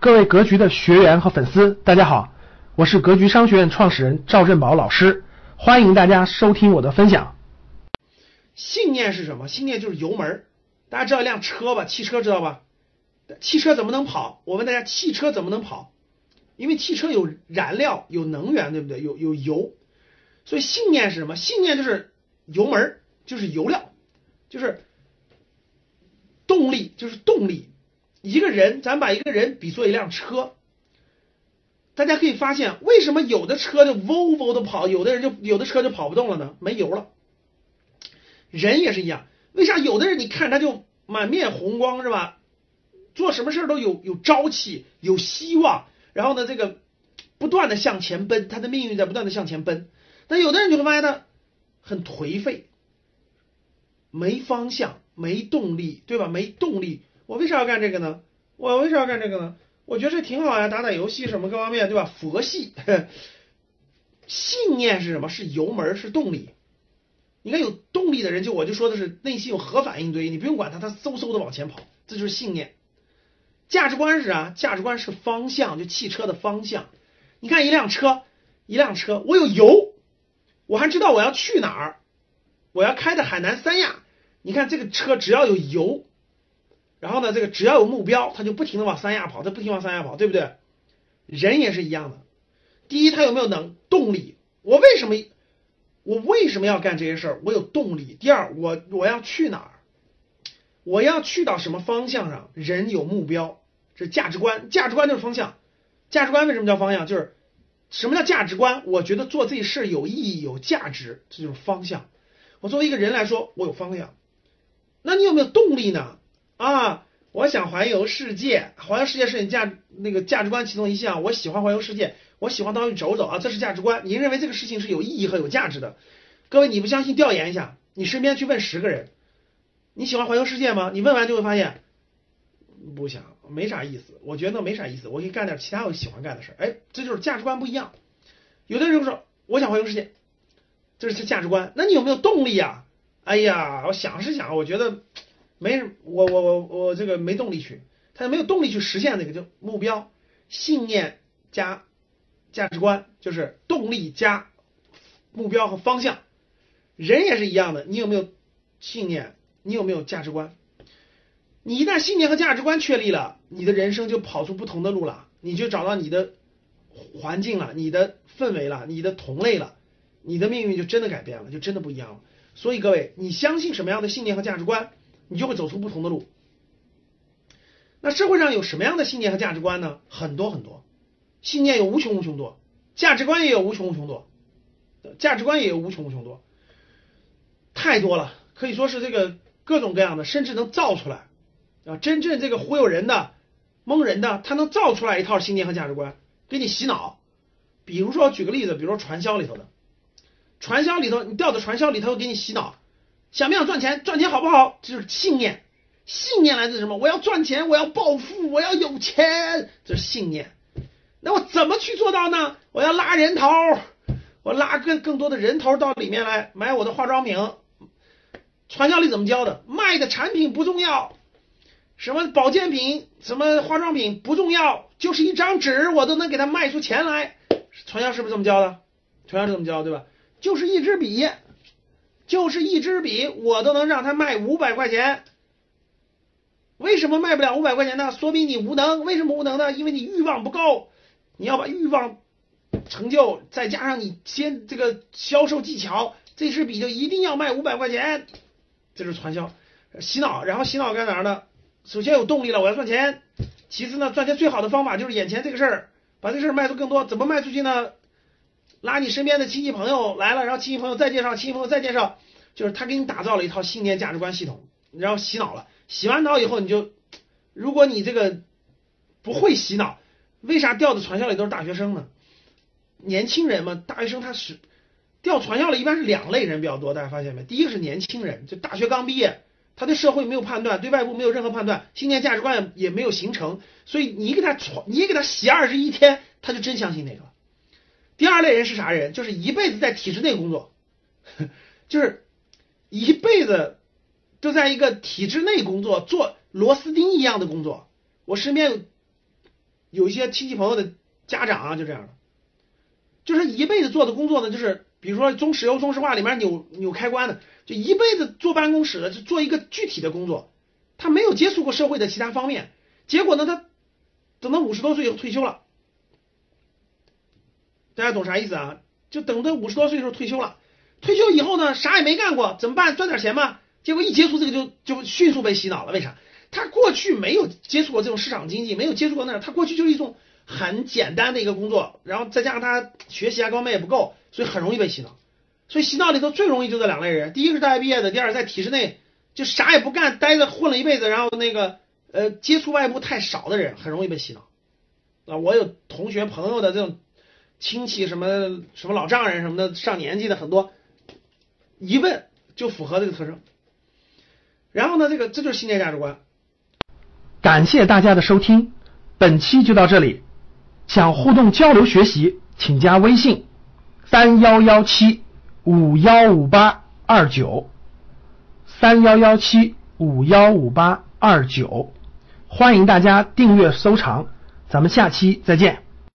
各位格局的学员和粉丝，大家好，我是格局商学院创始人赵振宝老师，欢迎大家收听我的分享。信念是什么？信念就是油门。大家知道一辆车吧？汽车知道吧？汽车怎么能跑？我问大家，汽车怎么能跑？因为汽车有燃料、有能源，对不对？有有油，所以信念是什么？信念就是油门，就是油料，就是动力，就是动力。一个人，咱把一个人比作一辆车，大家可以发现，为什么有的车就嗡嗡的跑，有的人就有的车就跑不动了呢？没油了。人也是一样，为啥有的人你看他就满面红光是吧？做什么事都有有朝气，有希望，然后呢，这个不断的向前奔，他的命运在不断的向前奔。但有的人就会发现呢很颓废，没方向，没动力，对吧？没动力。我为啥要干这个呢？我为啥要干这个呢？我觉得这挺好呀，打打游戏什么各方面，对吧？佛系，信念是什么？是油门，是动力。你看有动力的人，就我就说的是内心有核反应堆，你不用管他，他嗖嗖的往前跑，这就是信念。价值观是啥？价值观是方向，就汽车的方向。你看一辆车，一辆车，我有油，我还知道我要去哪儿，我要开的海南三亚。你看这个车只要有油。然后呢，这个只要有目标，他就不停的往三亚跑，他不停往三亚跑，对不对？人也是一样的。第一，他有没有能动力？我为什么我为什么要干这些事儿？我有动力。第二，我我要去哪儿？我要去到什么方向上？人有目标，这是价值观，价值观就是方向。价值观为什么叫方向？就是什么叫价值观？我觉得做这事有意义、有价值，这就是方向。我作为一个人来说，我有方向。那你有没有动力呢？啊，我想环游世界，环游世界是你价那个价值观其中一项。我喜欢环游世界，我喜欢到处走走啊，这是价值观。你认为这个事情是有意义和有价值的？各位，你不相信，调研一下，你身边去问十个人，你喜欢环游世界吗？你问完就会发现，不想，没啥意思。我觉得没啥意思，我可以干点其他我喜欢干的事儿。哎，这就是价值观不一样。有的人说，我想环游世界，这是价值观。那你有没有动力呀？哎呀，我想是想，我觉得。没，我我我我这个没动力去，他没有动力去实现那个就目标、信念加价值观，就是动力加目标和方向。人也是一样的，你有没有信念？你有没有价值观？你一旦信念和价值观确立了，你的人生就跑出不同的路了，你就找到你的环境了，你的氛围了，你的同类了，你的命运就真的改变了，就真的不一样了。所以各位，你相信什么样的信念和价值观？你就会走出不同的路。那社会上有什么样的信念和价值观呢？很多很多，信念有无穷无穷多，价值观也有无穷无穷多，价值观也有无穷无穷多，太多了，可以说是这个各种各样的，甚至能造出来啊，真正这个忽悠人的、蒙人的，他能造出来一套信念和价值观给你洗脑。比如说举个例子，比如说传销里头的，传销里头你掉到传销里头给你洗脑。想不想赚钱？赚钱好不好？就是信念，信念来自什么？我要赚钱，我要暴富，我要有钱，这是信念。那我怎么去做到呢？我要拉人头，我拉更更多的人头到里面来买我的化妆品。传销里怎么教的？卖的产品不重要，什么保健品、什么化妆品不重要，就是一张纸，我都能给他卖出钱来。传销是不是这么教的？传销是这么教，对吧？就是一支笔。就是一支笔，我都能让他卖五百块钱。为什么卖不了五百块钱呢？说明你无能。为什么无能呢？因为你欲望不够。你要把欲望成就，再加上你先这个销售技巧，这支笔就一定要卖五百块钱。这是传销洗脑，然后洗脑干哪呢？首先有动力了，我要赚钱。其次呢，赚钱最好的方法就是眼前这个事儿，把这事儿卖出更多。怎么卖出去呢？拉你身边的亲戚朋友来了，然后亲戚朋友再介绍，亲戚朋友再介绍，就是他给你打造了一套信念价值观系统，然后洗脑了。洗完脑以后，你就，如果你这个不会洗脑，为啥掉的传销里都是大学生呢？年轻人嘛，大学生他是掉传销里一般是两类人比较多，大家发现没？第一个是年轻人，就大学刚毕业，他对社会没有判断，对外部没有任何判断，信念价值观也没有形成，所以你给他传，你给他洗二十一天，他就真相信那个。第二类人是啥人？就是一辈子在体制内工作，就是一辈子都在一个体制内工作，做螺丝钉一样的工作。我身边有有一些亲戚朋友的家长啊，就这样的，就是一辈子做的工作呢，就是比如说中石油、中石化里面扭扭开关的，就一辈子坐办公室的，就做一个具体的工作，他没有接触过社会的其他方面，结果呢，他等到五十多岁以后退休了，大家懂啥意思啊？就等到五十多岁的时候退休了，退休以后呢，啥也没干过，怎么办？赚点钱吧。结果一接触这个就就迅速被洗脑了，为啥？他过去没有接触过这种市场经济，没有接触过那，他过去就是一种很简单的一个工作，然后再加上他学习啊各方面也不够，所以很容易被洗脑。所以洗脑里头最容易就这两类人，第一个是大学毕业的，第二在体制内就啥也不干，待着混了一辈子，然后那个呃接触外部太少的人，很容易被洗脑。啊，我有同学朋友的这种亲戚什么什么老丈人什么的，上年纪的很多，一问就符合这个特征。然后呢，这个这就是信念价值观。感谢大家的收听，本期就到这里。想互动交流学习，请加微信三幺幺七五幺五八二九三幺幺七五幺五八二九，欢迎大家订阅收藏，咱们下期再见。